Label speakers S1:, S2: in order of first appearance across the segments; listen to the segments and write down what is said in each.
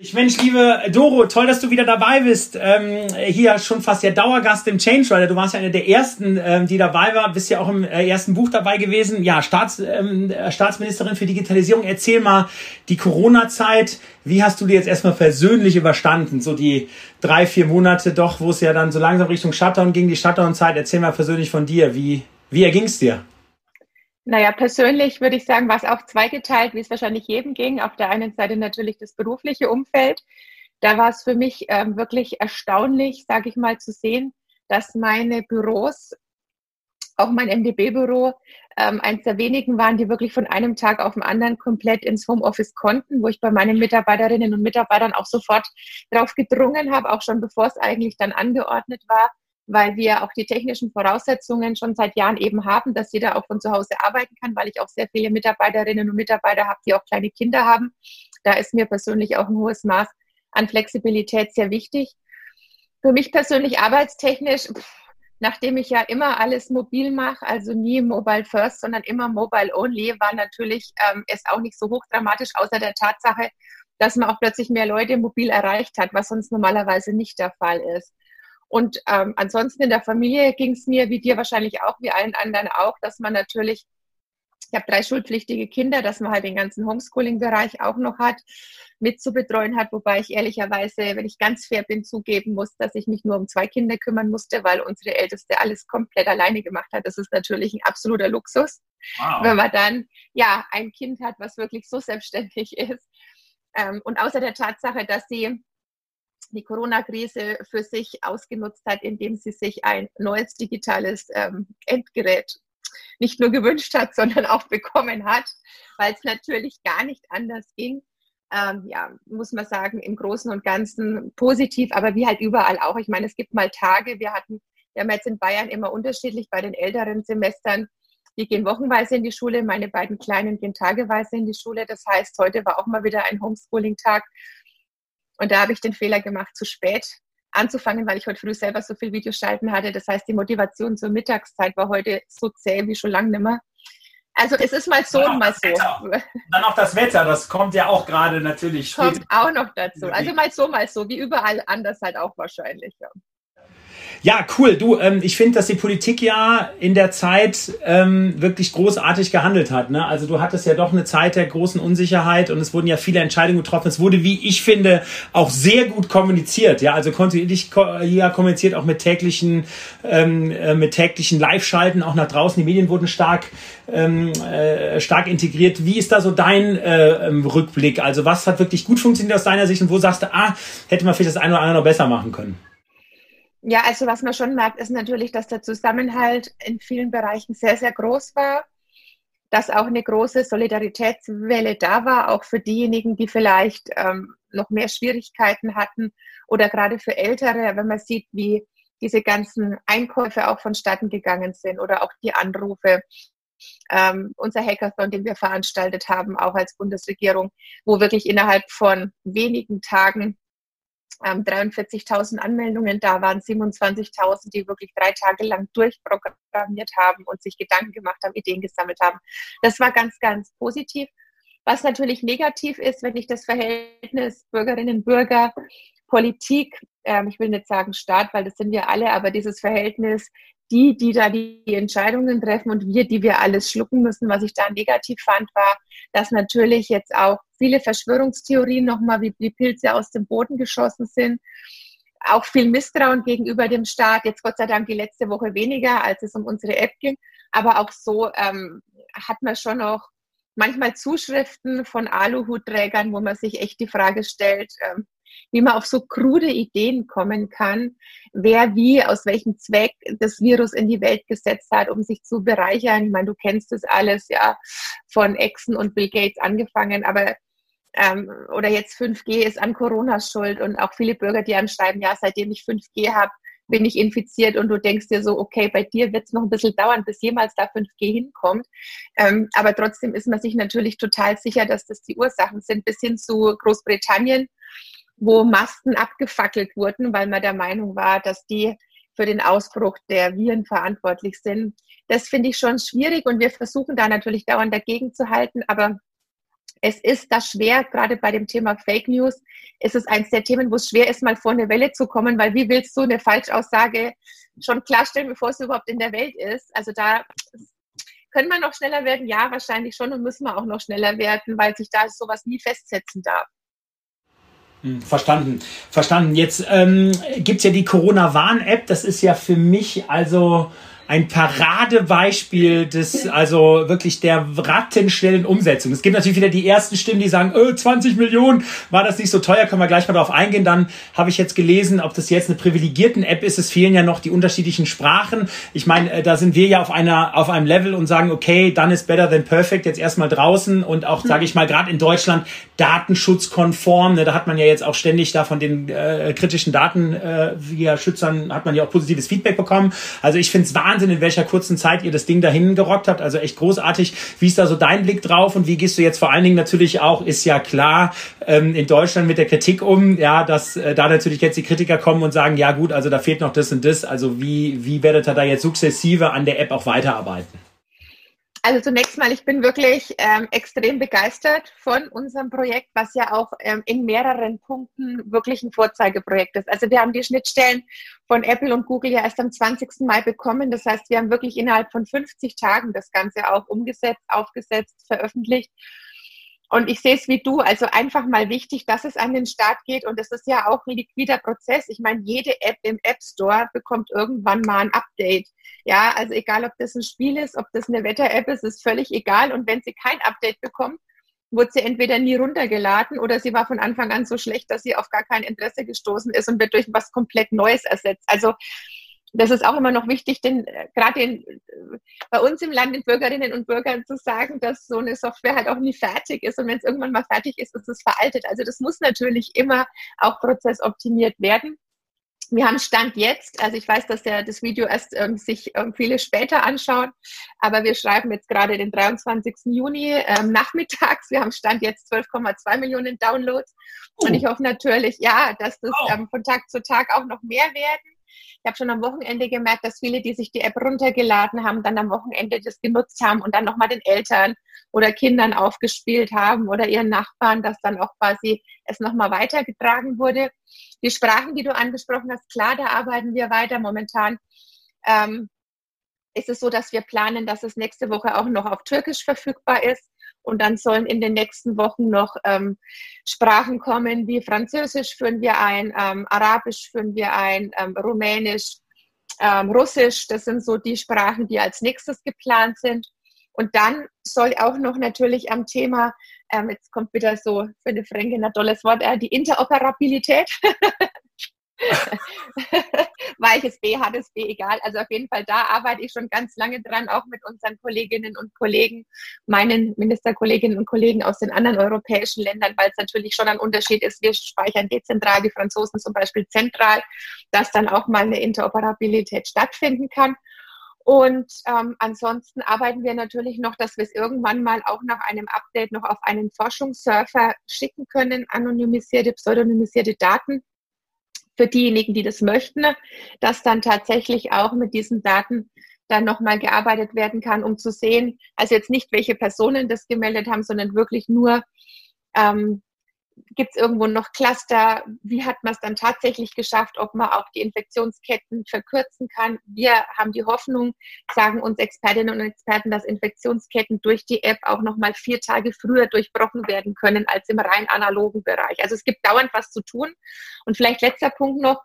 S1: Ich Mensch, liebe Doro, toll, dass du wieder dabei bist. Ähm, hier schon fast der Dauergast im Change Rider. Du warst ja eine der ersten, ähm, die dabei war. Bist ja auch im äh, ersten Buch dabei gewesen. Ja, Staats, ähm, Staatsministerin für Digitalisierung. Erzähl mal die Corona-Zeit. Wie hast du die jetzt erstmal persönlich überstanden? So die drei, vier Monate doch, wo es ja dann so langsam Richtung Shutdown ging, die Shutdown-Zeit. Erzähl mal persönlich von dir. Wie, wie erging es dir?
S2: Naja, persönlich würde ich sagen, war es auch zweigeteilt, wie es wahrscheinlich jedem ging. Auf der einen Seite natürlich das berufliche Umfeld. Da war es für mich ähm, wirklich erstaunlich, sage ich mal, zu sehen, dass meine Büros, auch mein MDB-Büro, ähm, eines der wenigen waren, die wirklich von einem Tag auf den anderen komplett ins Homeoffice konnten, wo ich bei meinen Mitarbeiterinnen und Mitarbeitern auch sofort darauf gedrungen habe, auch schon bevor es eigentlich dann angeordnet war, weil wir auch die technischen Voraussetzungen schon seit Jahren eben haben, dass jeder auch von zu Hause arbeiten kann, weil ich auch sehr viele Mitarbeiterinnen und Mitarbeiter habe, die auch kleine Kinder haben. Da ist mir persönlich auch ein hohes Maß an Flexibilität sehr wichtig. Für mich persönlich arbeitstechnisch, nachdem ich ja immer alles mobil mache, also nie Mobile First, sondern immer Mobile Only, war natürlich ähm, es auch nicht so hochdramatisch, außer der Tatsache, dass man auch plötzlich mehr Leute mobil erreicht hat, was sonst normalerweise nicht der Fall ist. Und ähm, ansonsten in der Familie ging es mir, wie dir wahrscheinlich auch, wie allen anderen auch, dass man natürlich, ich habe drei schulpflichtige Kinder, dass man halt den ganzen Homeschooling-Bereich auch noch hat, mit zu betreuen hat, wobei ich ehrlicherweise, wenn ich ganz fair bin, zugeben muss, dass ich mich nur um zwei Kinder kümmern musste, weil unsere Älteste alles komplett alleine gemacht hat. Das ist natürlich ein absoluter Luxus, wow. wenn man dann ja ein Kind hat, was wirklich so selbstständig ist. Ähm, und außer der Tatsache, dass sie die Corona-Krise für sich ausgenutzt hat, indem sie sich ein neues digitales ähm, Endgerät nicht nur gewünscht hat, sondern auch bekommen hat, weil es natürlich gar nicht anders ging. Ähm, ja, muss man sagen, im Großen und Ganzen positiv, aber wie halt überall auch. Ich meine, es gibt mal Tage, wir hatten, wir haben jetzt in Bayern immer unterschiedlich bei den älteren Semestern, die gehen wochenweise in die Schule, meine beiden Kleinen gehen tageweise in die Schule. Das heißt, heute war auch mal wieder ein Homeschooling-Tag. Und da habe ich den Fehler gemacht, zu spät anzufangen, weil ich heute früh selber so viel Videos schalten hatte. Das heißt, die Motivation zur Mittagszeit war heute so zäh wie schon lange nicht mehr. Also es ist mal so und mal so.
S1: Wetter. Dann auch das Wetter, das kommt ja auch gerade natürlich.
S2: Kommt auch noch dazu. Also mal so, mal so, wie überall anders halt auch wahrscheinlich. Ja.
S1: Ja, cool. Du, ähm, ich finde, dass die Politik ja in der Zeit ähm, wirklich großartig gehandelt hat. Ne? Also du hattest ja doch eine Zeit der großen Unsicherheit und es wurden ja viele Entscheidungen getroffen. Es wurde, wie ich finde, auch sehr gut kommuniziert. Ja, also kontinuierlich ja, kommuniziert auch mit täglichen, ähm, äh, mit täglichen Live-Schalten auch nach draußen. Die Medien wurden stark, ähm, äh, stark integriert. Wie ist da so dein äh, ähm, Rückblick? Also was hat wirklich gut funktioniert aus deiner Sicht und wo sagst du, ah, hätte man vielleicht das eine oder andere noch besser machen können?
S2: Ja, also was man schon merkt, ist natürlich, dass der Zusammenhalt in vielen Bereichen sehr, sehr groß war, dass auch eine große Solidaritätswelle da war, auch für diejenigen, die vielleicht ähm, noch mehr Schwierigkeiten hatten oder gerade für Ältere, wenn man sieht, wie diese ganzen Einkäufe auch vonstatten gegangen sind oder auch die Anrufe. Ähm, unser Hackathon, den wir veranstaltet haben, auch als Bundesregierung, wo wirklich innerhalb von wenigen Tagen ähm, 43.000 Anmeldungen da waren, 27.000, die wirklich drei Tage lang durchprogrammiert haben und sich Gedanken gemacht haben, Ideen gesammelt haben. Das war ganz, ganz positiv. Was natürlich negativ ist, wenn ich das Verhältnis Bürgerinnen, Bürger, Politik, ähm, ich will nicht sagen Staat, weil das sind wir alle, aber dieses Verhältnis die, die da die Entscheidungen treffen und wir, die wir alles schlucken müssen. Was ich da negativ fand, war, dass natürlich jetzt auch viele Verschwörungstheorien nochmal wie die Pilze aus dem Boden geschossen sind. Auch viel Misstrauen gegenüber dem Staat. Jetzt Gott sei Dank die letzte Woche weniger, als es um unsere App ging. Aber auch so ähm, hat man schon noch manchmal Zuschriften von Aluhutträgern, wo man sich echt die Frage stellt, ähm, wie man auf so krude Ideen kommen kann, wer wie, aus welchem Zweck das Virus in die Welt gesetzt hat, um sich zu bereichern. Ich meine, du kennst das alles, ja, von Exen und Bill Gates angefangen, aber ähm, oder jetzt 5G ist an Corona schuld und auch viele Bürger, die einem schreiben, ja, seitdem ich 5G habe, bin ich infiziert und du denkst dir so, okay, bei dir wird es noch ein bisschen dauern, bis jemals da 5G hinkommt. Ähm, aber trotzdem ist man sich natürlich total sicher, dass das die Ursachen sind, bis hin zu Großbritannien, wo Masten abgefackelt wurden, weil man der Meinung war, dass die für den Ausbruch der Viren verantwortlich sind. Das finde ich schon schwierig und wir versuchen da natürlich dauernd dagegen zu halten, aber es ist da schwer, gerade bei dem Thema Fake News, ist es eines der Themen, wo es schwer ist, mal vor eine Welle zu kommen, weil wie willst du eine Falschaussage schon klarstellen, bevor sie überhaupt in der Welt ist? Also da können wir noch schneller werden? Ja, wahrscheinlich schon und müssen wir auch noch schneller werden, weil sich da sowas nie festsetzen darf.
S1: Hm, verstanden, verstanden. Jetzt ähm, gibt es ja die Corona-Warn-App. Das ist ja für mich also ein Paradebeispiel des, also wirklich der rattenschnellen Umsetzung. Es gibt natürlich wieder die ersten Stimmen, die sagen, öh, 20 Millionen, war das nicht so teuer, können wir gleich mal darauf eingehen. Dann habe ich jetzt gelesen, ob das jetzt eine privilegierten App ist. Es fehlen ja noch die unterschiedlichen Sprachen. Ich meine, äh, da sind wir ja auf einer, auf einem Level und sagen, okay, dann ist better than perfect jetzt erstmal draußen und auch, sage ich mal, gerade in Deutschland datenschutzkonform. Ne, da hat man ja jetzt auch ständig da von den äh, kritischen Datenschützern äh, hat man ja auch positives Feedback bekommen. Also ich finde es wahnsinnig Wahnsinn, in welcher kurzen Zeit ihr das Ding dahin gerockt habt. Also echt großartig. Wie ist da so dein Blick drauf und wie gehst du jetzt vor allen Dingen natürlich auch, ist ja klar, ähm, in Deutschland mit der Kritik um, ja, dass äh, da natürlich jetzt die Kritiker kommen und sagen, ja gut, also da fehlt noch das und das. Also wie, wie werdet ihr da jetzt sukzessive an der App auch weiterarbeiten?
S2: Also zunächst mal, ich bin wirklich ähm, extrem begeistert von unserem Projekt, was ja auch ähm, in mehreren Punkten wirklich ein Vorzeigeprojekt ist. Also wir haben die Schnittstellen von Apple und Google ja erst am 20. Mai bekommen. Das heißt, wir haben wirklich innerhalb von 50 Tagen das Ganze auch umgesetzt, aufgesetzt, veröffentlicht. Und ich sehe es wie du, also einfach mal wichtig, dass es an den Start geht. Und es ist ja auch ein liquider Prozess. Ich meine, jede App im App Store bekommt irgendwann mal ein Update. Ja, also egal, ob das ein Spiel ist, ob das eine Wetter-App ist, ist völlig egal. Und wenn sie kein Update bekommt, wurde sie entweder nie runtergeladen oder sie war von Anfang an so schlecht, dass sie auf gar kein Interesse gestoßen ist und wird durch was komplett Neues ersetzt. Also das ist auch immer noch wichtig, denn äh, gerade äh, bei uns im Land den Bürgerinnen und Bürgern zu sagen, dass so eine Software halt auch nie fertig ist und wenn es irgendwann mal fertig ist, ist es veraltet. Also das muss natürlich immer auch prozessoptimiert werden. Wir haben Stand jetzt, also ich weiß, dass ja das Video erst ähm, sich ähm, viele später anschauen, aber wir schreiben jetzt gerade den 23. Juni ähm, nachmittags. Wir haben Stand jetzt 12,2 Millionen Downloads oh. und ich hoffe natürlich, ja, dass das oh. ähm, von Tag zu Tag auch noch mehr werden. Ich habe schon am Wochenende gemerkt, dass viele, die sich die App runtergeladen haben, dann am Wochenende das genutzt haben und dann nochmal den Eltern oder Kindern aufgespielt haben oder ihren Nachbarn, dass dann auch quasi es nochmal weitergetragen wurde. Die Sprachen, die du angesprochen hast, klar, da arbeiten wir weiter. Momentan ähm, ist es so, dass wir planen, dass es nächste Woche auch noch auf Türkisch verfügbar ist. Und dann sollen in den nächsten Wochen noch ähm, Sprachen kommen wie Französisch führen wir ein, ähm, Arabisch führen wir ein, ähm, Rumänisch, ähm, Russisch. Das sind so die Sprachen, die als nächstes geplant sind. Und dann soll auch noch natürlich am Thema, ähm, jetzt kommt wieder so für eine Fränkin ein tolles Wort, äh, die Interoperabilität. Weiches B, hartes B, egal. Also auf jeden Fall, da arbeite ich schon ganz lange dran, auch mit unseren Kolleginnen und Kollegen, meinen Ministerkolleginnen und Kollegen aus den anderen europäischen Ländern, weil es natürlich schon ein Unterschied ist. Wir speichern dezentral, die Franzosen zum Beispiel zentral, dass dann auch mal eine Interoperabilität stattfinden kann. Und ähm, ansonsten arbeiten wir natürlich noch, dass wir es irgendwann mal auch nach einem Update noch auf einen Forschungssurfer schicken können, anonymisierte, pseudonymisierte Daten für diejenigen, die das möchten, dass dann tatsächlich auch mit diesen Daten dann nochmal gearbeitet werden kann, um zu sehen, also jetzt nicht, welche Personen das gemeldet haben, sondern wirklich nur, ähm, gibt es irgendwo noch Cluster? Wie hat man es dann tatsächlich geschafft, ob man auch die Infektionsketten verkürzen kann? Wir haben die Hoffnung, sagen uns Expertinnen und Experten, dass Infektionsketten durch die App auch noch mal vier Tage früher durchbrochen werden können als im rein analogen Bereich. Also es gibt dauernd was zu tun. Und vielleicht letzter Punkt noch.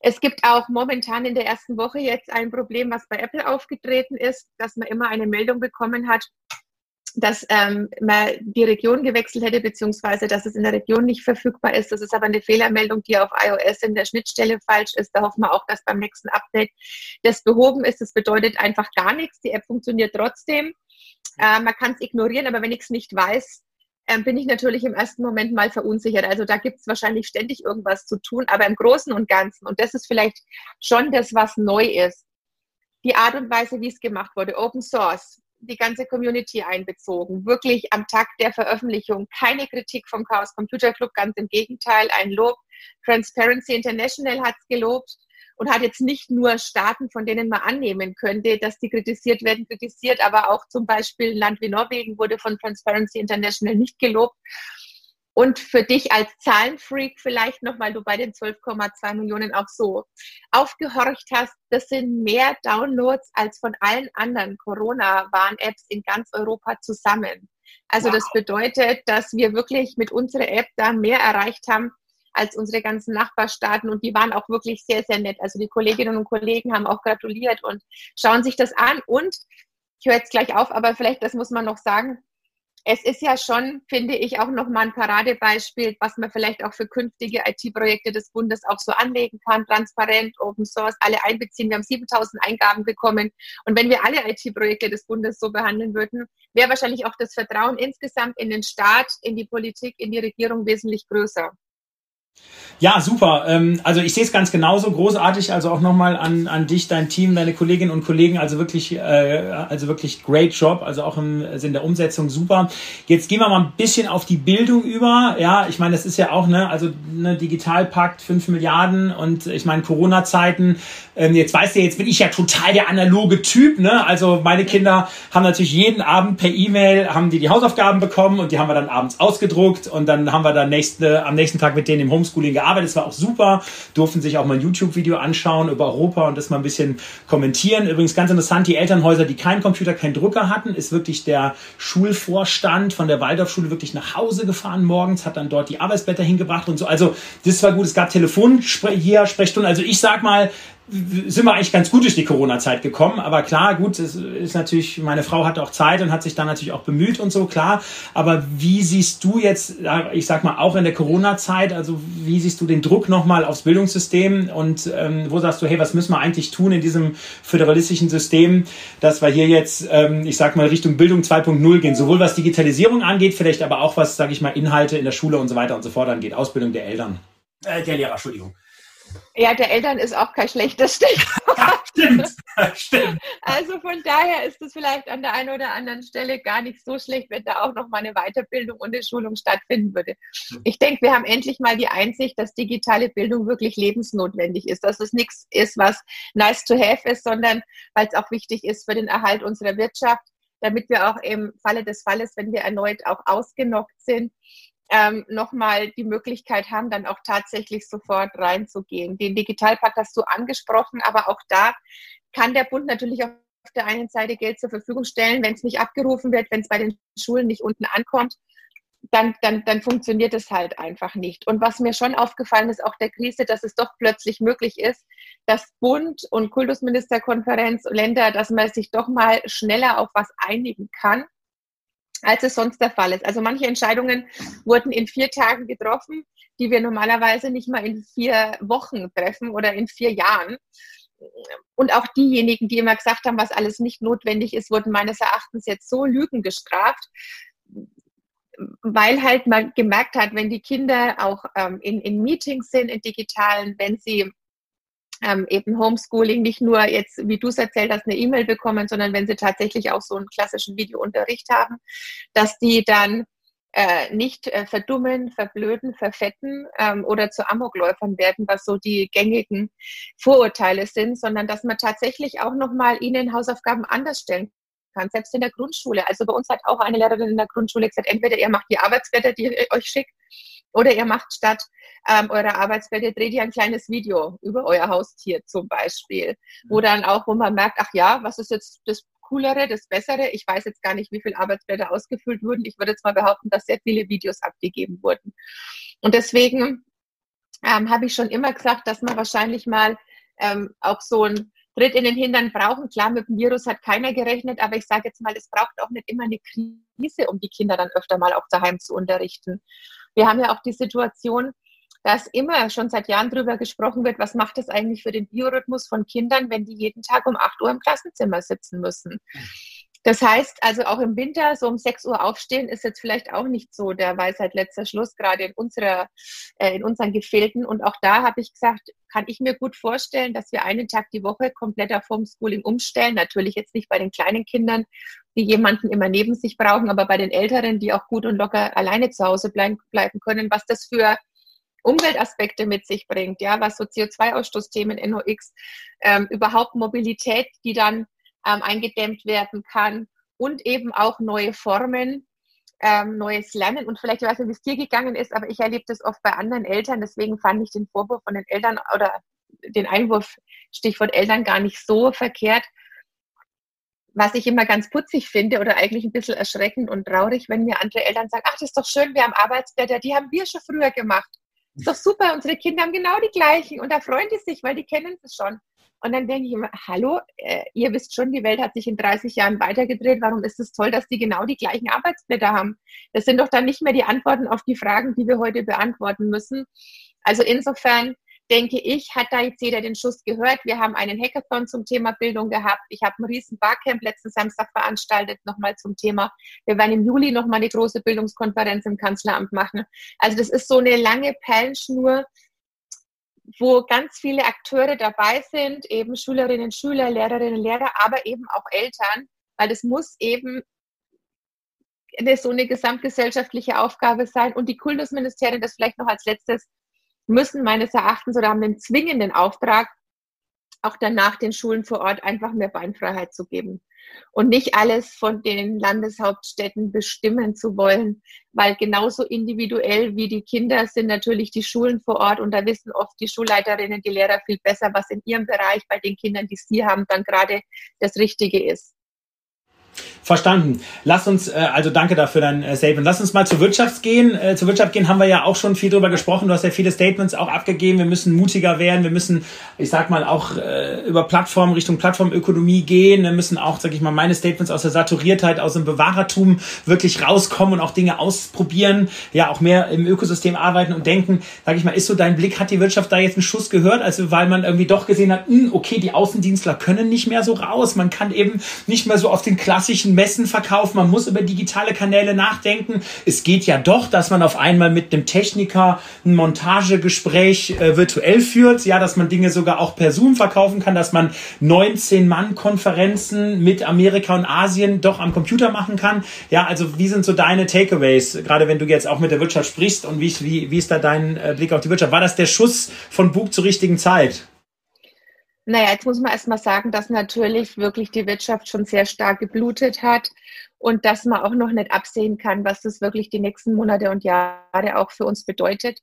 S2: Es gibt auch momentan in der ersten Woche jetzt ein Problem, was bei Apple aufgetreten ist, dass man immer eine Meldung bekommen hat, dass ähm, man die Region gewechselt hätte, beziehungsweise dass es in der Region nicht verfügbar ist. Das ist aber eine Fehlermeldung, die auf iOS in der Schnittstelle falsch ist. Da hoffen wir auch, dass beim nächsten Update das behoben ist. Das bedeutet einfach gar nichts. Die App funktioniert trotzdem. Äh, man kann es ignorieren, aber wenn ich es nicht weiß, äh, bin ich natürlich im ersten Moment mal verunsichert. Also da gibt es wahrscheinlich ständig irgendwas zu tun, aber im Großen und Ganzen, und das ist vielleicht schon das, was neu ist, die Art und Weise, wie es gemacht wurde, Open Source, die ganze Community einbezogen. Wirklich am Tag der Veröffentlichung keine Kritik vom Chaos Computer Club, ganz im Gegenteil, ein Lob. Transparency International hat es gelobt. und hat jetzt nicht nur Staaten, von denen man annehmen könnte, dass die kritisiert werden, kritisiert, aber auch zum Beispiel ein Land wie Norwegen wurde von Transparency International nicht gelobt. Und für dich als Zahlenfreak vielleicht noch, weil du bei den 12,2 Millionen auch so aufgehorcht hast, das sind mehr Downloads als von allen anderen Corona-Warn-Apps in ganz Europa zusammen. Also wow. das bedeutet, dass wir wirklich mit unserer App da mehr erreicht haben als unsere ganzen Nachbarstaaten und die waren auch wirklich sehr, sehr nett. Also die Kolleginnen und Kollegen haben auch gratuliert und schauen sich das an und ich höre jetzt gleich auf, aber vielleicht, das muss man noch sagen, es ist ja schon, finde ich, auch nochmal ein Paradebeispiel, was man vielleicht auch für künftige IT-Projekte des Bundes auch so anlegen kann, transparent, Open Source, alle einbeziehen. Wir haben 7000 Eingaben bekommen. Und wenn wir alle IT-Projekte des Bundes so behandeln würden, wäre wahrscheinlich auch das Vertrauen insgesamt in den Staat, in die Politik, in die Regierung wesentlich größer.
S1: Ja, super. Ähm, also ich sehe es ganz genauso großartig. Also auch nochmal an, an dich, dein Team, deine Kolleginnen und Kollegen. Also wirklich, äh, also wirklich great Job. Also auch im Sinn der Umsetzung super. Jetzt gehen wir mal ein bisschen auf die Bildung über. Ja, ich meine, das ist ja auch ne, also ne Digitalpakt, fünf Milliarden und ich meine Corona-Zeiten. Ähm, jetzt weißt du, jetzt bin ich ja total der analoge Typ. Ne? Also meine Kinder haben natürlich jeden Abend per E-Mail haben die die Hausaufgaben bekommen und die haben wir dann abends ausgedruckt und dann haben wir dann nächste, am nächsten Tag mit denen im Homeschooling gearbeitet es war auch super, durften sich auch mal ein YouTube-Video anschauen über Europa und das mal ein bisschen kommentieren. Übrigens ganz interessant, die Elternhäuser, die keinen Computer, keinen Drucker hatten, ist wirklich der Schulvorstand von der Waldorfschule wirklich nach Hause gefahren morgens, hat dann dort die Arbeitsblätter hingebracht und so. Also das war gut, es gab Telefon hier Sprechstunden. Also ich sag mal, sind wir eigentlich ganz gut durch die Corona-Zeit gekommen. Aber klar, gut, es ist natürlich, meine Frau hatte auch Zeit und hat sich dann natürlich auch bemüht und so, klar. Aber wie siehst du jetzt, ich sag mal, auch in der Corona-Zeit, also wie siehst du den Druck nochmal aufs Bildungssystem und ähm, wo sagst du, hey, was müssen wir eigentlich tun in diesem föderalistischen System, dass wir hier jetzt, ähm, ich sag mal, Richtung Bildung 2.0 gehen, sowohl was Digitalisierung angeht, vielleicht aber auch was, sage ich mal, Inhalte in der Schule und so weiter und so fort angeht, Ausbildung der Eltern, äh, der Lehrer, Entschuldigung.
S2: Ja, der Eltern ist auch kein schlechtes Stichwort. Stimmt, stimmt. Also von daher ist es vielleicht an der einen oder anderen Stelle gar nicht so schlecht, wenn da auch noch mal eine Weiterbildung und eine Schulung stattfinden würde. Ich denke, wir haben endlich mal die Einsicht, dass digitale Bildung wirklich lebensnotwendig ist, dass es nichts ist, was nice to have ist, sondern weil es auch wichtig ist für den Erhalt unserer Wirtschaft, damit wir auch im Falle des Falles, wenn wir erneut auch ausgenockt sind, ähm, nochmal die Möglichkeit haben, dann auch tatsächlich sofort reinzugehen. Den Digitalpakt hast du angesprochen, aber auch da kann der Bund natürlich auf der einen Seite Geld zur Verfügung stellen, wenn es nicht abgerufen wird, wenn es bei den Schulen nicht unten ankommt. Dann, dann, dann funktioniert es halt einfach nicht. Und was mir schon aufgefallen ist, auch der Krise, dass es doch plötzlich möglich ist, dass Bund und Kultusministerkonferenz, Länder, dass man sich doch mal schneller auf was einigen kann als es sonst der Fall ist. Also manche Entscheidungen wurden in vier Tagen getroffen, die wir normalerweise nicht mal in vier Wochen treffen oder in vier Jahren. Und auch diejenigen, die immer gesagt haben, was alles nicht notwendig ist, wurden meines Erachtens jetzt so Lügen gestraft, weil halt man gemerkt hat, wenn die Kinder auch ähm, in, in Meetings sind, in digitalen, wenn sie ähm, eben Homeschooling nicht nur jetzt, wie du es erzählt hast, eine E-Mail bekommen, sondern wenn sie tatsächlich auch so einen klassischen Videounterricht haben, dass die dann äh, nicht äh, verdummen, verblöden, verfetten ähm, oder zu Amokläufern werden, was so die gängigen Vorurteile sind, sondern dass man tatsächlich auch nochmal ihnen Hausaufgaben anders stellen kann, selbst in der Grundschule. Also bei uns hat auch eine Lehrerin in der Grundschule gesagt, entweder ihr macht die Arbeitsblätter, die ich euch schickt, oder ihr macht statt ähm, eurer Arbeitsblätter, dreht ihr ein kleines Video über euer Haustier zum Beispiel, wo mhm. dann auch, wo man merkt, ach ja, was ist jetzt das Coolere, das Bessere. Ich weiß jetzt gar nicht, wie viele Arbeitsblätter ausgefüllt wurden. Ich würde jetzt mal behaupten, dass sehr viele Videos abgegeben wurden. Und deswegen ähm, habe ich schon immer gesagt, dass man wahrscheinlich mal ähm, auch so ein Tritt in den Hintern brauchen. Klar, mit dem Virus hat keiner gerechnet, aber ich sage jetzt mal, es braucht auch nicht immer eine Krise, um die Kinder dann öfter mal auch daheim zu unterrichten. Wir haben ja auch die Situation, dass immer schon seit Jahren darüber gesprochen wird, was macht es eigentlich für den Biorhythmus von Kindern, wenn die jeden Tag um 8 Uhr im Klassenzimmer sitzen müssen. Das heißt, also auch im Winter so um 6 Uhr aufstehen ist jetzt vielleicht auch nicht so der Weisheit letzter Schluss, gerade in unserer, äh, in unseren Gefilden. Und auch da habe ich gesagt, kann ich mir gut vorstellen, dass wir einen Tag die Woche komplett auf Homeschooling umstellen. Natürlich jetzt nicht bei den kleinen Kindern, die jemanden immer neben sich brauchen, aber bei den Älteren, die auch gut und locker alleine zu Hause bleiben, bleiben können, was das für Umweltaspekte mit sich bringt, ja, was so CO2-Ausstoßthemen, NOx, ähm, überhaupt Mobilität, die dann ähm, eingedämmt werden kann und eben auch neue Formen, ähm, neues Lernen. Und vielleicht, ich weiß nicht, wie es dir gegangen ist, aber ich erlebe das oft bei anderen Eltern. Deswegen fand ich den Vorwurf von den Eltern oder den Einwurf, Stichwort Eltern, gar nicht so verkehrt. Was ich immer ganz putzig finde oder eigentlich ein bisschen erschreckend und traurig, wenn mir andere Eltern sagen, ach, das ist doch schön, wir haben Arbeitsblätter, die haben wir schon früher gemacht. Ist doch super, unsere Kinder haben genau die gleichen und da freuen die sich, weil die kennen es schon. Und dann denke ich immer, hallo, äh, ihr wisst schon, die Welt hat sich in 30 Jahren weitergedreht. Warum ist es toll, dass die genau die gleichen Arbeitsblätter haben? Das sind doch dann nicht mehr die Antworten auf die Fragen, die wir heute beantworten müssen. Also insofern denke ich, hat da jetzt jeder den Schuss gehört. Wir haben einen Hackathon zum Thema Bildung gehabt. Ich habe ein riesen Barcamp letzten Samstag veranstaltet, nochmal zum Thema. Wir werden im Juli nochmal eine große Bildungskonferenz im Kanzleramt machen. Also das ist so eine lange Perlenschnur wo ganz viele Akteure dabei sind, eben Schülerinnen, Schüler, Lehrerinnen, Lehrer, aber eben auch Eltern, weil es muss eben eine, so eine gesamtgesellschaftliche Aufgabe sein. Und die Kultusministerien, das vielleicht noch als letztes, müssen meines Erachtens oder haben den zwingenden Auftrag, auch danach den Schulen vor Ort einfach mehr Beinfreiheit zu geben und nicht alles von den Landeshauptstädten bestimmen zu wollen, weil genauso individuell wie die Kinder sind natürlich die Schulen vor Ort und da wissen oft die Schulleiterinnen, die Lehrer viel besser, was in ihrem Bereich bei den Kindern, die sie haben, dann gerade das Richtige ist.
S1: Verstanden. Lass uns, äh, also danke dafür dein äh, Statement. Lass uns mal zur Wirtschaft gehen. Äh, zur Wirtschaft gehen haben wir ja auch schon viel drüber gesprochen. Du hast ja viele Statements auch abgegeben. Wir müssen mutiger werden. Wir müssen, ich sag mal, auch äh, über Plattformen Richtung Plattformökonomie gehen. Wir müssen auch, sag ich mal, meine Statements aus der Saturiertheit, aus dem Bewahrertum wirklich rauskommen und auch Dinge ausprobieren. Ja, auch mehr im Ökosystem arbeiten und denken. Sag ich mal, ist so dein Blick, hat die Wirtschaft da jetzt einen Schuss gehört? Also, weil man irgendwie doch gesehen hat, mh, hm, okay, die Außendienstler können nicht mehr so raus. Man kann eben nicht mehr so auf den klassischen Messen verkaufen, man muss über digitale Kanäle nachdenken. Es geht ja doch, dass man auf einmal mit einem Techniker ein Montagegespräch äh, virtuell führt, ja, dass man Dinge sogar auch per Zoom verkaufen kann, dass man 19 Mann Konferenzen mit Amerika und Asien doch am Computer machen kann. Ja, also wie sind so deine Takeaways, gerade wenn du jetzt auch mit der Wirtschaft sprichst und wie, wie, wie ist da dein äh, Blick auf die Wirtschaft? War das der Schuss von Bug zur richtigen Zeit?
S2: Naja, jetzt muss man erstmal sagen, dass natürlich wirklich die Wirtschaft schon sehr stark geblutet hat und dass man auch noch nicht absehen kann, was das wirklich die nächsten Monate und Jahre auch für uns bedeutet.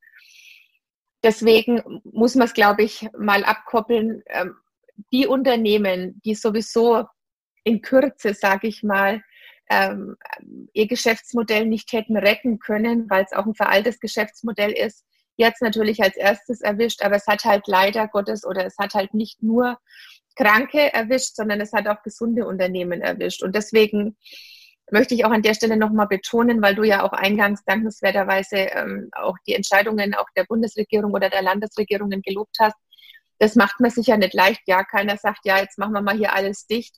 S2: Deswegen muss man es, glaube ich, mal abkoppeln. Ähm, die Unternehmen, die sowieso in Kürze, sage ich mal, ähm, ihr Geschäftsmodell nicht hätten retten können, weil es auch ein veraltetes Geschäftsmodell ist, jetzt natürlich als erstes erwischt, aber es hat halt leider Gottes oder es hat halt nicht nur Kranke erwischt, sondern es hat auch gesunde Unternehmen erwischt. Und deswegen möchte ich auch an der Stelle nochmal betonen, weil du ja auch eingangs dankenswerterweise ähm, auch die Entscheidungen auch der Bundesregierung oder der Landesregierungen gelobt hast. Das macht man sich ja nicht leicht. Ja, keiner sagt, ja, jetzt machen wir mal hier alles dicht,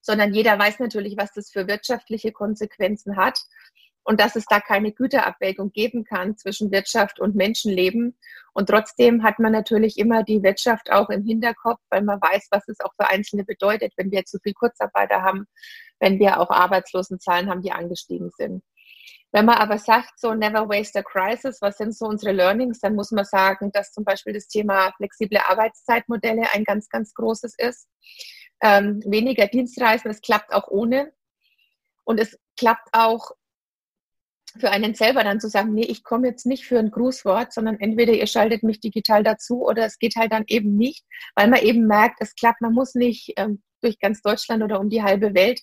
S2: sondern jeder weiß natürlich, was das für wirtschaftliche Konsequenzen hat und dass es da keine Güterabwägung geben kann zwischen Wirtschaft und Menschenleben. Und trotzdem hat man natürlich immer die Wirtschaft auch im Hinterkopf, weil man weiß, was es auch für Einzelne bedeutet, wenn wir zu viel Kurzarbeiter haben, wenn wir auch Arbeitslosenzahlen haben, die angestiegen sind. Wenn man aber sagt, so never waste a crisis, was sind so unsere Learnings, dann muss man sagen, dass zum Beispiel das Thema flexible Arbeitszeitmodelle ein ganz, ganz großes ist. Ähm, weniger Dienstreisen, es klappt auch ohne. Und es klappt auch für einen selber dann zu sagen, nee, ich komme jetzt nicht für ein Grußwort, sondern entweder ihr schaltet mich digital dazu oder es geht halt dann eben nicht, weil man eben merkt, es klappt, man muss nicht ähm, durch ganz Deutschland oder um die halbe Welt.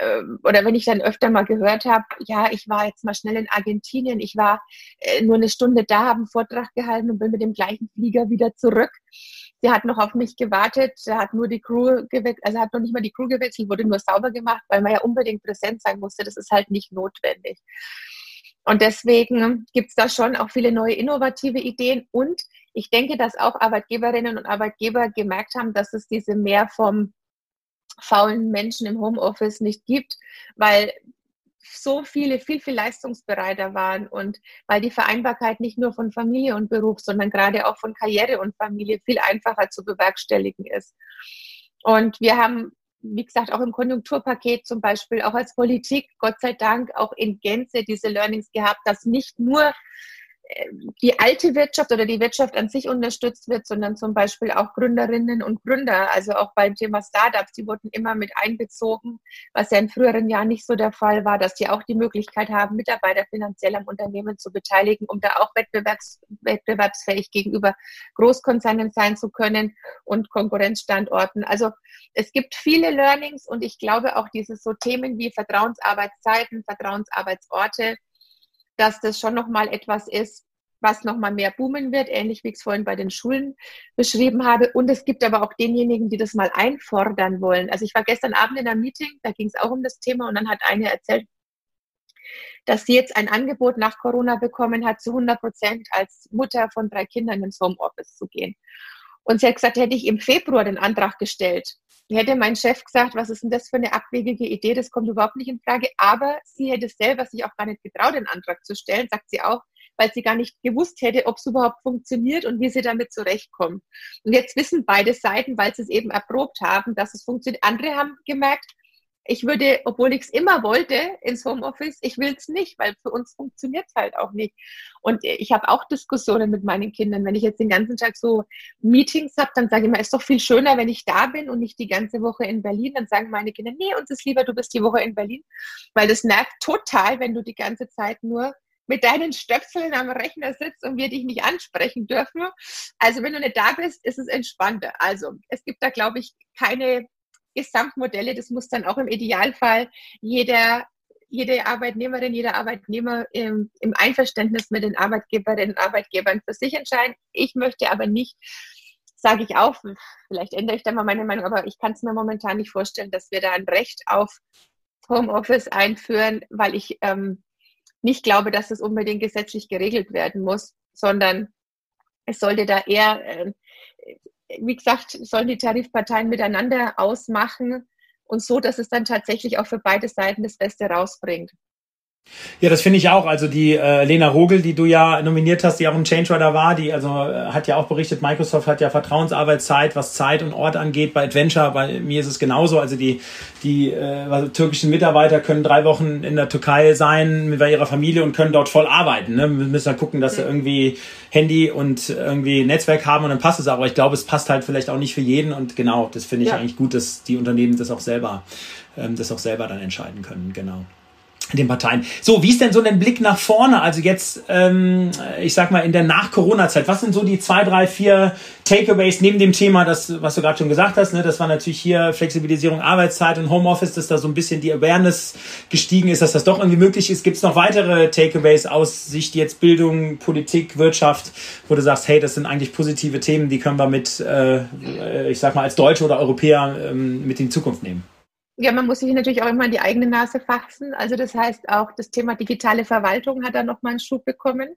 S2: Ähm, oder wenn ich dann öfter mal gehört habe, ja, ich war jetzt mal schnell in Argentinien, ich war äh, nur eine Stunde da, habe einen Vortrag gehalten und bin mit dem gleichen Flieger wieder zurück. Der hat noch auf mich gewartet, der hat nur die Crew gewechselt, also hat noch nicht mal die Crew gewechselt, wurde nur sauber gemacht, weil man ja unbedingt präsent sein musste. Das ist halt nicht notwendig. Und deswegen gibt es da schon auch viele neue innovative Ideen. Und ich denke, dass auch Arbeitgeberinnen und Arbeitgeber gemerkt haben, dass es diese mehr vom faulen Menschen im Homeoffice nicht gibt, weil so viele viel, viel leistungsbereiter waren und weil die Vereinbarkeit nicht nur von Familie und Beruf, sondern gerade auch von Karriere und Familie viel einfacher zu bewerkstelligen ist. Und wir haben wie gesagt, auch im Konjunkturpaket zum Beispiel, auch als Politik, Gott sei Dank, auch in Gänze diese Learnings gehabt, dass nicht nur die alte Wirtschaft oder die Wirtschaft an sich unterstützt wird, sondern zum Beispiel auch Gründerinnen und Gründer. Also auch beim Thema Startups, die wurden immer mit einbezogen, was ja in früheren Jahren nicht so der Fall war, dass die auch die Möglichkeit haben, Mitarbeiter finanziell am Unternehmen zu beteiligen, um da auch wettbewerbs wettbewerbsfähig gegenüber Großkonzernen sein zu können und Konkurrenzstandorten. Also es gibt viele Learnings und ich glaube auch diese so Themen wie Vertrauensarbeitszeiten, Vertrauensarbeitsorte, dass das schon nochmal etwas ist, was nochmal mehr boomen wird, ähnlich wie ich es vorhin bei den Schulen beschrieben habe. Und es gibt aber auch denjenigen, die das mal einfordern wollen. Also ich war gestern Abend in einem Meeting, da ging es auch um das Thema und dann hat eine erzählt, dass sie jetzt ein Angebot nach Corona bekommen hat, zu 100 Prozent als Mutter von drei Kindern ins Homeoffice zu gehen. Und sie hat gesagt, hätte ich im Februar den Antrag gestellt, hätte mein Chef gesagt, was ist denn das für eine abwegige Idee, das kommt überhaupt nicht in Frage. Aber sie hätte selber sich auch gar nicht getraut, den Antrag zu stellen, sagt sie auch, weil sie gar nicht gewusst hätte, ob es überhaupt funktioniert und wie sie damit zurechtkommt. Und jetzt wissen beide Seiten, weil sie es eben erprobt haben, dass es funktioniert. Andere haben gemerkt, ich würde, obwohl ich es immer wollte, ins Homeoffice, ich will es nicht, weil für uns funktioniert es halt auch nicht. Und ich habe auch Diskussionen mit meinen Kindern. Wenn ich jetzt den ganzen Tag so Meetings habe, dann sage ich immer, ist doch viel schöner, wenn ich da bin und nicht die ganze Woche in Berlin. Dann sagen meine Kinder, nee, uns ist lieber, du bist die Woche in Berlin, weil das nervt total, wenn du die ganze Zeit nur mit deinen Stöpseln am Rechner sitzt und wir dich nicht ansprechen dürfen. Also wenn du nicht da bist, ist es entspannter. Also es gibt da, glaube ich, keine Gesamtmodelle. Das muss dann auch im Idealfall jeder, jede Arbeitnehmerin, jeder Arbeitnehmer im, im Einverständnis mit den Arbeitgeberinnen und Arbeitgebern für sich entscheiden. Ich möchte aber nicht, sage ich auch, vielleicht ändere ich da mal meine Meinung, aber ich kann es mir momentan nicht vorstellen, dass wir da ein Recht auf Homeoffice einführen, weil ich ähm, nicht glaube, dass es unbedingt gesetzlich geregelt werden muss, sondern es sollte da eher äh, wie gesagt, sollen die Tarifparteien miteinander ausmachen und so, dass es dann tatsächlich auch für beide Seiten das Beste rausbringt.
S1: Ja, das finde ich auch. Also die äh, Lena Rogel, die du ja nominiert hast, die auch ein Change Rider war, die also äh, hat ja auch berichtet, Microsoft hat ja Vertrauensarbeitszeit, was Zeit und Ort angeht. Bei Adventure, bei mir ist es genauso. Also die die äh, türkischen Mitarbeiter können drei Wochen in der Türkei sein bei ihrer Familie und können dort voll arbeiten. Ne? Wir müssen ja gucken, dass sie irgendwie Handy und irgendwie Netzwerk haben und dann passt es auch. Aber ich glaube, es passt halt vielleicht auch nicht für jeden und genau, das finde ich ja. eigentlich gut, dass die Unternehmen das auch selber ähm, das auch selber dann entscheiden können. Genau den Parteien. So, wie ist denn so ein Blick nach vorne? Also jetzt, ähm, ich sag mal, in der Nach-Corona-Zeit, was sind so die zwei, drei, vier Takeaways neben dem Thema, das, was du gerade schon gesagt hast, ne, das war natürlich hier Flexibilisierung Arbeitszeit und Homeoffice, dass da so ein bisschen die Awareness gestiegen ist, dass das doch irgendwie möglich ist. Gibt es noch weitere Takeaways aus Sicht jetzt Bildung, Politik, Wirtschaft, wo du sagst, hey, das sind eigentlich positive Themen, die können wir mit, äh, ich sag mal, als Deutsche oder Europäer ähm, mit in die Zukunft nehmen?
S2: Ja, man muss sich natürlich auch immer in die eigene Nase fassen. Also das heißt auch das Thema digitale Verwaltung hat da nochmal einen Schub bekommen,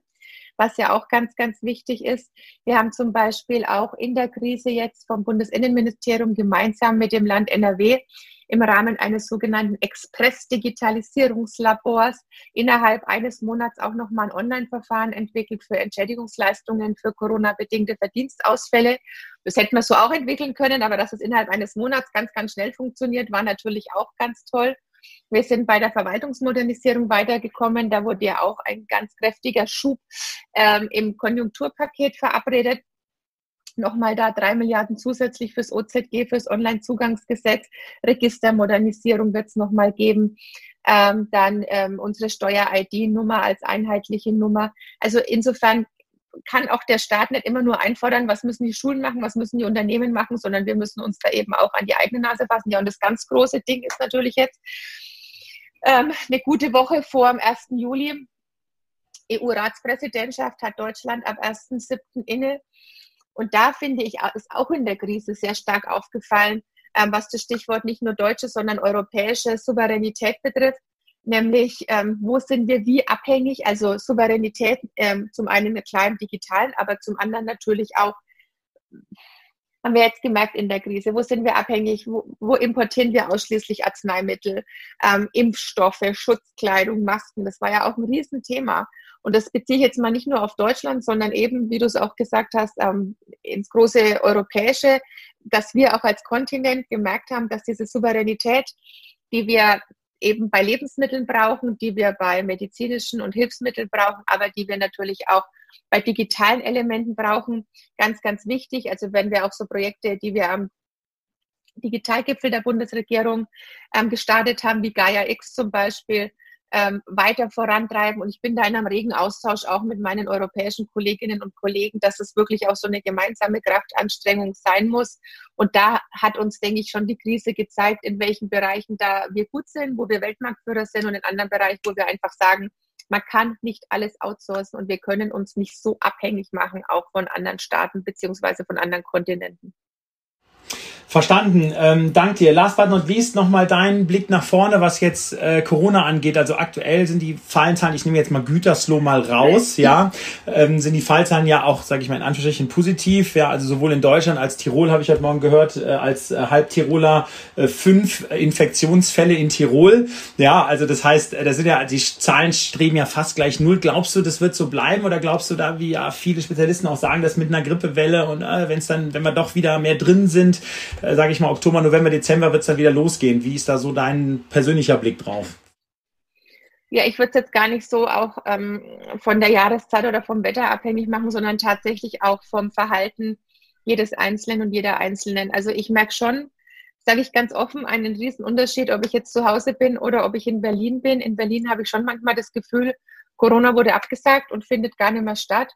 S2: was ja auch ganz, ganz wichtig ist. Wir haben zum Beispiel auch in der Krise jetzt vom Bundesinnenministerium gemeinsam mit dem Land NRW im Rahmen eines sogenannten Express-Digitalisierungslabors innerhalb eines Monats auch nochmal ein Online-Verfahren entwickelt für Entschädigungsleistungen für Corona-bedingte Verdienstausfälle. Das hätten wir so auch entwickeln können, aber dass es innerhalb eines Monats ganz, ganz schnell funktioniert, war natürlich auch ganz toll. Wir sind bei der Verwaltungsmodernisierung weitergekommen. Da wurde ja auch ein ganz kräftiger Schub ähm, im Konjunkturpaket verabredet nochmal da drei Milliarden zusätzlich fürs OZG, fürs Onlinezugangsgesetz, Registermodernisierung wird es nochmal geben. Ähm, dann ähm, unsere Steuer-ID-Nummer als einheitliche Nummer. Also insofern kann auch der Staat nicht immer nur einfordern, was müssen die Schulen machen, was müssen die Unternehmen machen, sondern wir müssen uns da eben auch an die eigene Nase fassen. Ja, und das ganz große Ding ist natürlich jetzt ähm, eine gute Woche vor dem 1. Juli. EU-Ratspräsidentschaft hat Deutschland ab 1.7. inne. Und da finde ich, ist auch in der Krise sehr stark aufgefallen, ähm, was das Stichwort nicht nur deutsche, sondern europäische Souveränität betrifft. Nämlich, ähm, wo sind wir wie abhängig? Also Souveränität ähm, zum einen mit kleinen digitalen, aber zum anderen natürlich auch, haben wir jetzt gemerkt in der Krise, wo sind wir abhängig? Wo, wo importieren wir ausschließlich Arzneimittel, ähm, Impfstoffe, Schutzkleidung, Masken? Das war ja auch ein Riesenthema. Und das beziehe ich jetzt mal nicht nur auf Deutschland, sondern eben, wie du es auch gesagt hast, ähm, ins große Europäische, dass wir auch als Kontinent gemerkt haben, dass diese Souveränität, die wir eben bei Lebensmitteln brauchen, die wir bei medizinischen und Hilfsmitteln brauchen, aber die wir natürlich auch bei digitalen Elementen brauchen. Ganz, ganz wichtig. Also wenn wir auch so Projekte, die wir am Digitalgipfel der Bundesregierung ähm, gestartet haben, wie Gaia X zum Beispiel, ähm, weiter vorantreiben. Und ich bin da in einem regen Austausch auch mit meinen europäischen Kolleginnen und Kollegen, dass es wirklich auch so eine gemeinsame Kraftanstrengung sein muss. Und da hat uns, denke ich, schon die Krise gezeigt, in welchen Bereichen da wir gut sind, wo wir Weltmarktführer sind und in anderen Bereichen, wo wir einfach sagen, man kann nicht alles outsourcen und wir können uns nicht so abhängig machen, auch von anderen Staaten beziehungsweise von anderen Kontinenten.
S1: Verstanden. Ähm, dank dir. Last but not least nochmal deinen Blick nach vorne, was jetzt äh, Corona angeht. Also aktuell sind die Fallzahlen, ich nehme jetzt mal Gütersloh mal raus, ja, ähm, sind die Fallzahlen ja auch, sage ich mal in Anführungsstrichen, positiv. Ja, also sowohl in Deutschland als Tirol habe ich heute Morgen gehört, äh, als äh, Halbtiroler äh, fünf Infektionsfälle in Tirol. Ja, also das heißt, äh, da sind ja die Zahlen streben ja fast gleich null. Glaubst du, das wird so bleiben oder glaubst du da, wie ja viele Spezialisten auch sagen, dass mit einer Grippewelle und äh, wenn es dann, wenn wir doch wieder mehr drin sind, äh, sage ich mal, Oktober, November, Dezember wird es dann wieder losgehen. Wie ist da so dein persönlicher Blick drauf?
S2: Ja, ich würde es jetzt gar nicht so auch ähm, von der Jahreszeit oder vom Wetter abhängig machen, sondern tatsächlich auch vom Verhalten jedes Einzelnen und jeder Einzelnen. Also ich merke schon, sage ich ganz offen, einen riesen Unterschied, ob ich jetzt zu Hause bin oder ob ich in Berlin bin. In Berlin habe ich schon manchmal das Gefühl, Corona wurde abgesagt und findet gar nicht mehr statt.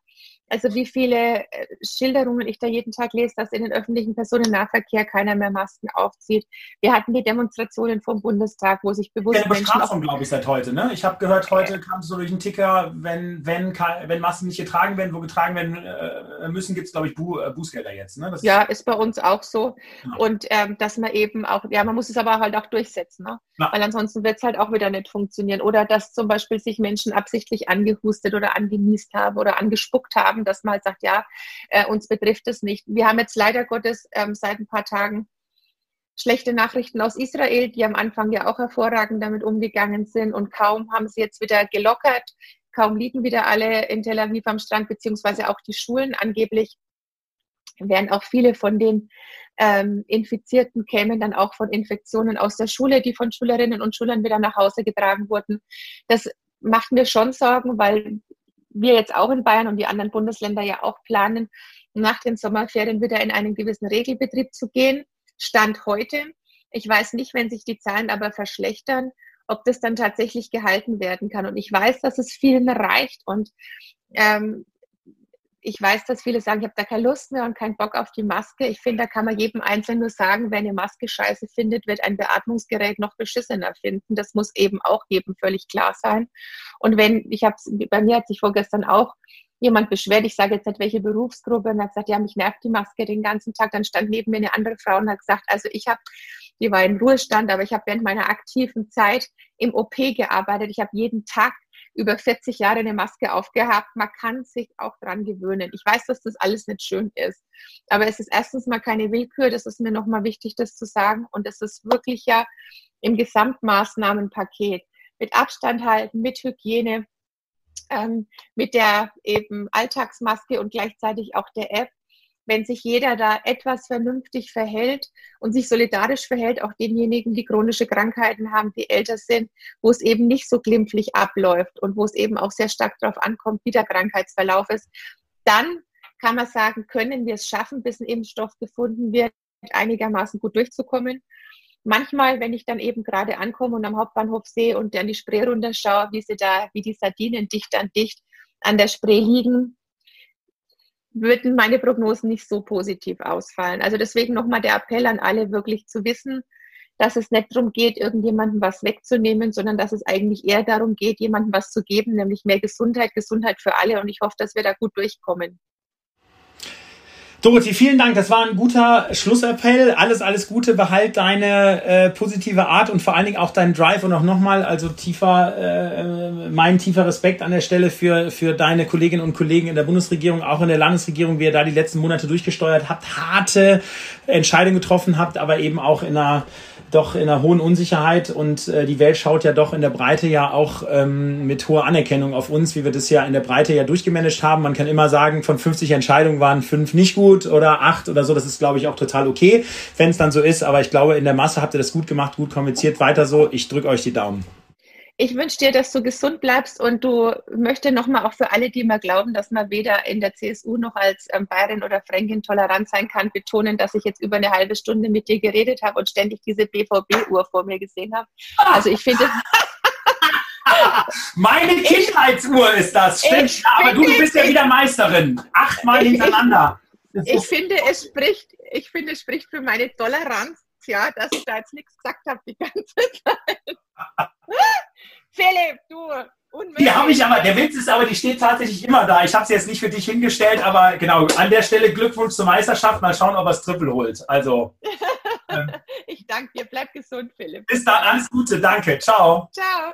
S2: Also wie viele äh, Schilderungen ich da jeden Tag lese, dass in den öffentlichen Personennahverkehr keiner mehr Masken aufzieht. Wir hatten die Demonstrationen vom Bundestag, wo sich bewusst
S1: ja, Menschen... Bestrafung, glaube ich, seit heute. Ne? Ich habe gehört, heute kam so durch den Ticker, wenn, wenn, wenn Masken nicht getragen werden, wo getragen werden äh, müssen, gibt es, glaube ich, Bu äh, Bußgelder jetzt. Ne?
S2: ja, ist bei uns auch so. Ja. Und ähm, dass man eben auch, ja, man muss es aber halt auch durchsetzen, ne? weil ansonsten wird es halt auch wieder nicht funktionieren. Oder dass zum Beispiel sich Menschen absichtlich angehustet oder angenießt haben oder angespuckt haben haben, dass man halt sagt, ja, äh, uns betrifft es nicht. Wir haben jetzt leider Gottes ähm, seit ein paar Tagen schlechte Nachrichten aus Israel, die am Anfang ja auch hervorragend damit umgegangen sind und kaum haben sie jetzt wieder gelockert, kaum liegen wieder alle in Tel Aviv am Strand, beziehungsweise auch die Schulen angeblich werden auch viele von den ähm, Infizierten kämen dann auch von Infektionen aus der Schule, die von Schülerinnen und Schülern wieder nach Hause getragen wurden. Das macht mir schon Sorgen, weil wir jetzt auch in Bayern und die anderen Bundesländer ja auch planen, nach den Sommerferien wieder in einen gewissen Regelbetrieb zu gehen. Stand heute. Ich weiß nicht, wenn sich die Zahlen aber verschlechtern, ob das dann tatsächlich gehalten werden kann. Und ich weiß, dass es vielen reicht. Und ähm, ich weiß, dass viele sagen, ich habe da keine Lust mehr und keinen Bock auf die Maske. Ich finde, da kann man jedem Einzelnen nur sagen, wer eine Maske scheiße findet, wird ein Beatmungsgerät noch beschissener finden. Das muss eben auch jedem völlig klar sein. Und wenn, ich habe bei mir hat sich vorgestern auch jemand beschwert, ich sage jetzt nicht welche Berufsgruppe, und hat gesagt, ja, mich nervt die Maske den ganzen Tag. Dann stand neben mir eine andere Frau und hat gesagt, also ich habe, die war im Ruhestand, aber ich habe während meiner aktiven Zeit im OP gearbeitet. Ich habe jeden Tag über 40 Jahre eine Maske aufgehabt. Man kann sich auch dran gewöhnen. Ich weiß, dass das alles nicht schön ist. Aber es ist erstens mal keine Willkür. Das ist mir nochmal wichtig, das zu sagen. Und es ist wirklich ja im Gesamtmaßnahmenpaket mit Abstand halten, mit Hygiene, ähm, mit der eben Alltagsmaske und gleichzeitig auch der App wenn sich jeder da etwas vernünftig verhält und sich solidarisch verhält, auch denjenigen, die chronische Krankheiten haben, die älter sind, wo es eben nicht so glimpflich abläuft und wo es eben auch sehr stark darauf ankommt, wie der Krankheitsverlauf ist, dann kann man sagen, können wir es schaffen, bis ein Impfstoff gefunden wird, einigermaßen gut durchzukommen. Manchmal, wenn ich dann eben gerade ankomme und am Hauptbahnhof sehe und dann die Spree runterschaue, wie sie da, wie die Sardinen dicht an dicht an der Spree liegen, würden meine Prognosen nicht so positiv ausfallen. Also deswegen nochmal der Appell an alle, wirklich zu wissen, dass es nicht darum geht, irgendjemandem was wegzunehmen, sondern dass es eigentlich eher darum geht, jemandem was zu geben, nämlich mehr Gesundheit, Gesundheit für alle. Und ich hoffe, dass wir da gut durchkommen.
S1: Dorothy, vielen Dank. Das war ein guter Schlussappell. Alles, alles Gute. Behalt deine äh, positive Art und vor allen Dingen auch deinen Drive und auch nochmal, also tiefer, äh, mein tiefer Respekt an der Stelle für, für deine Kolleginnen und Kollegen in der Bundesregierung, auch in der Landesregierung, wie ihr da die letzten Monate durchgesteuert habt, harte Entscheidungen getroffen habt, aber eben auch in einer doch in einer hohen Unsicherheit und äh, die Welt schaut ja doch in der Breite ja auch ähm, mit hoher Anerkennung auf uns, wie wir das ja in der Breite ja durchgemanagt haben. Man kann immer sagen, von 50 Entscheidungen waren fünf nicht gut oder acht oder so. Das ist, glaube ich, auch total okay, wenn es dann so ist. Aber ich glaube, in der Masse habt ihr das gut gemacht, gut kommuniziert. Weiter so. Ich drücke euch die Daumen.
S2: Ich wünsche dir, dass du gesund bleibst und du möchte nochmal auch für alle, die mal glauben, dass man weder in der CSU noch als ähm, Bayerin oder Fränkin tolerant sein kann, betonen, dass ich jetzt über eine halbe Stunde mit dir geredet habe und ständig diese BVB-Uhr vor mir gesehen habe. Also ich finde.
S1: Meine Kindheitsuhr ist das, stimmt. aber du bist ja wieder Meisterin. Achtmal hintereinander.
S2: Ich, ich finde, es spricht, ich finde, es spricht für meine Toleranz, ja, dass ich da jetzt nichts gesagt habe die ganze Zeit. Philipp, du,
S1: unmöglich. Die habe ich aber, der Witz ist aber, die steht tatsächlich immer da. Ich habe sie jetzt nicht für dich hingestellt, aber genau, an der Stelle Glückwunsch zur Meisterschaft. Mal schauen, ob er das Triple holt. Also.
S2: Ähm, ich danke dir, bleib gesund, Philipp.
S1: Bis dann, alles Gute, danke. Ciao. Ciao.